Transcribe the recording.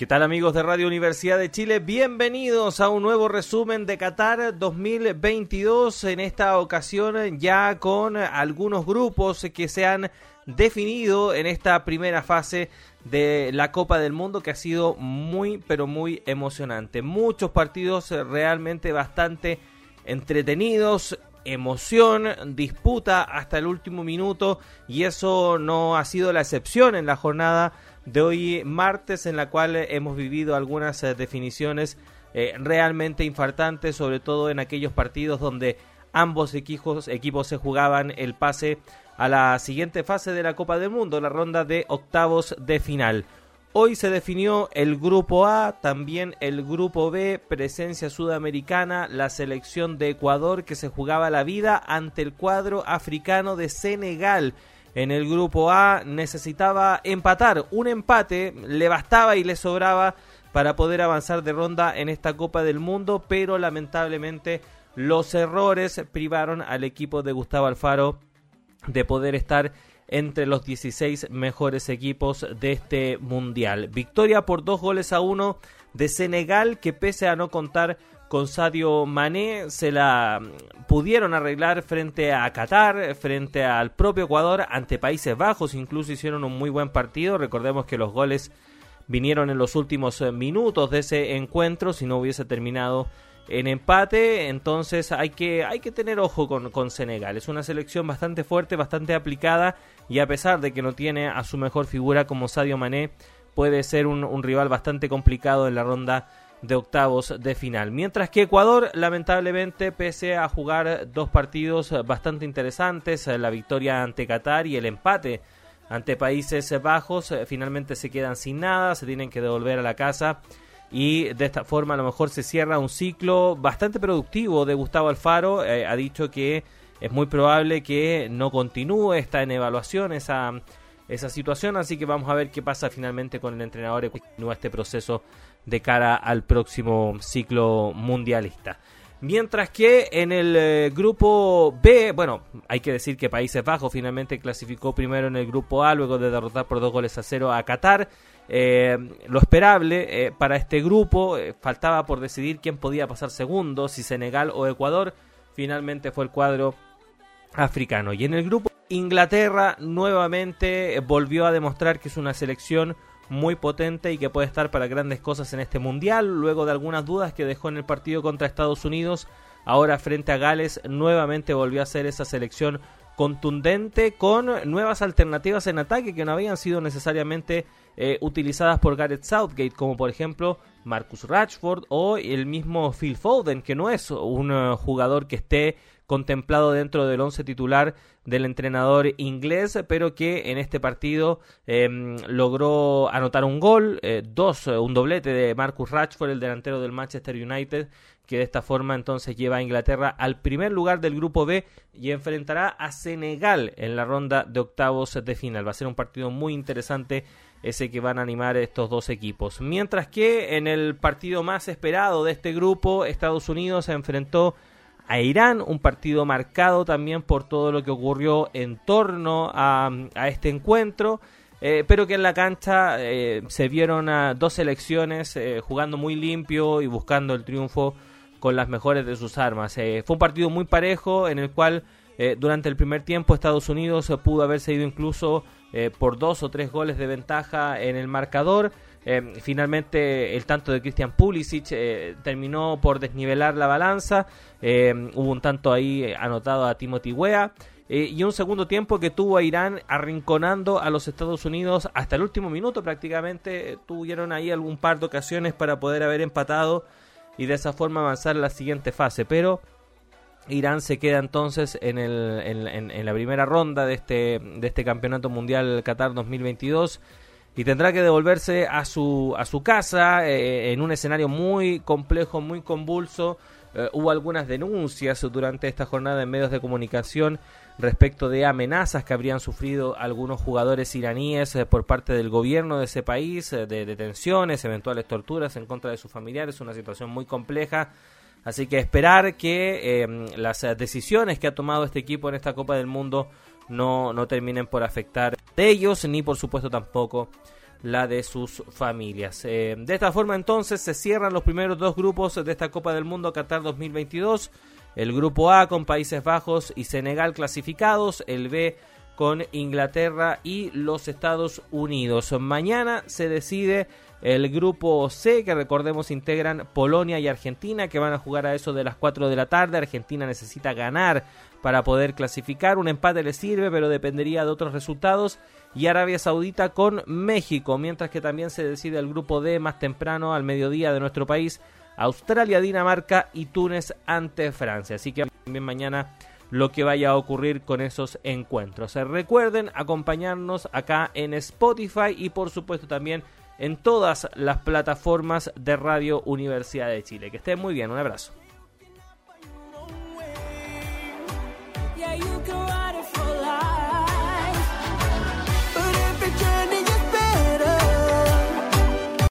¿Qué tal amigos de Radio Universidad de Chile? Bienvenidos a un nuevo resumen de Qatar 2022, en esta ocasión ya con algunos grupos que se han definido en esta primera fase de la Copa del Mundo que ha sido muy pero muy emocionante. Muchos partidos realmente bastante entretenidos, emoción, disputa hasta el último minuto y eso no ha sido la excepción en la jornada de hoy martes en la cual hemos vivido algunas eh, definiciones eh, realmente infartantes, sobre todo en aquellos partidos donde ambos equipos, equipos se jugaban el pase a la siguiente fase de la Copa del Mundo, la ronda de octavos de final. Hoy se definió el grupo A, también el grupo B, presencia sudamericana, la selección de Ecuador que se jugaba la vida ante el cuadro africano de Senegal en el grupo A necesitaba empatar. Un empate le bastaba y le sobraba para poder avanzar de ronda en esta Copa del Mundo, pero lamentablemente los errores privaron al equipo de Gustavo Alfaro de poder estar entre los 16 mejores equipos de este mundial. Victoria por dos goles a uno de Senegal que pese a no contar con Sadio Mané se la pudieron arreglar frente a Qatar, frente al propio Ecuador, ante Países Bajos, incluso hicieron un muy buen partido. Recordemos que los goles vinieron en los últimos eh, minutos de ese encuentro, si no hubiese terminado en empate, entonces hay que, hay que tener ojo con, con Senegal. Es una selección bastante fuerte, bastante aplicada y a pesar de que no tiene a su mejor figura como Sadio Mané, puede ser un, un rival bastante complicado en la ronda de octavos de final. Mientras que Ecuador, lamentablemente, pese a jugar dos partidos bastante interesantes, la victoria ante Qatar y el empate ante Países Bajos, finalmente se quedan sin nada, se tienen que devolver a la casa y de esta forma a lo mejor se cierra un ciclo bastante productivo de Gustavo Alfaro. Eh, ha dicho que es muy probable que no continúe, está en evaluación esa, esa situación, así que vamos a ver qué pasa finalmente con el entrenador y continúa este proceso de cara al próximo ciclo mundialista. Mientras que en el eh, grupo B, bueno, hay que decir que Países Bajos finalmente clasificó primero en el grupo A luego de derrotar por dos goles a cero a Qatar. Eh, lo esperable eh, para este grupo faltaba por decidir quién podía pasar segundo, si Senegal o Ecuador. Finalmente fue el cuadro africano. Y en el grupo Inglaterra nuevamente volvió a demostrar que es una selección muy potente y que puede estar para grandes cosas en este mundial. Luego de algunas dudas que dejó en el partido contra Estados Unidos, ahora frente a Gales nuevamente volvió a ser esa selección contundente con nuevas alternativas en ataque que no habían sido necesariamente eh, utilizadas por Gareth Southgate, como por ejemplo Marcus Rashford o el mismo Phil Foden, que no es un eh, jugador que esté contemplado dentro del once titular del entrenador inglés, pero que en este partido em, logró anotar un gol, eh, dos, eh, un doblete de Marcus Rashford, el delantero del Manchester United, que de esta forma entonces lleva a Inglaterra al primer lugar del grupo B y enfrentará a Senegal en la ronda de octavos de final. Va a ser un partido muy interesante ese que van a animar estos dos equipos. Mientras que en el partido más esperado de este grupo, Estados Unidos se enfrentó a Irán, un partido marcado también por todo lo que ocurrió en torno a, este encuentro, eh, pero que en la cancha eh, se vieron dos selecciones eh, jugando muy limpio y buscando el triunfo con las mejores de sus armas. fue un partido muy parejo en el cual durante el primer tiempo Estados Unidos pudo haberse ido incluso por dos o tres goles de ventaja en el marcador. Eh, finalmente el tanto de Christian Pulisic eh, terminó por desnivelar la balanza. Eh, hubo un tanto ahí anotado a Timothy Wea. y un segundo tiempo que tuvo a Irán arrinconando a los Estados Unidos hasta el último minuto prácticamente. Tuvieron ahí algún par de ocasiones para poder haber empatado y de esa forma avanzar a la siguiente fase. Pero Irán se queda entonces en, el, en la primera ronda de este, de este Campeonato Mundial Qatar 2022 y tendrá que devolverse a su, a su casa eh, en un escenario muy complejo, muy convulso. Eh, hubo algunas denuncias durante esta jornada en medios de comunicación respecto de amenazas que habrían sufrido algunos jugadores iraníes eh, por parte del gobierno de ese país, de detenciones, eventuales torturas en contra de sus familiares, una situación muy compleja Así que esperar que las decisiones que ha tomado este equipo en esta Copa del Mundo no, no terminen por afectar de ellos, ni por supuesto tampoco la de sus familias. Eh, de esta forma entonces se cierran los primeros dos grupos de esta Copa del Mundo Qatar 2022. El grupo A con Países Bajos y Senegal clasificados, el B con Inglaterra y los Estados Unidos. Mañana se decide el grupo C, que recordemos integran Polonia y Argentina, que van a jugar a eso de las 4 de la tarde. Argentina necesita ganar para poder clasificar. Un empate le sirve, pero dependería de otros resultados. Y Arabia Saudita con México, mientras que también se decide el grupo D más temprano al mediodía de nuestro país. Australia, Dinamarca y Túnez ante Francia. Así que también mañana lo que vaya a ocurrir con esos encuentros. Recuerden acompañarnos acá en Spotify y por supuesto también en todas las plataformas de Radio Universidad de Chile. Que estén muy bien, un abrazo.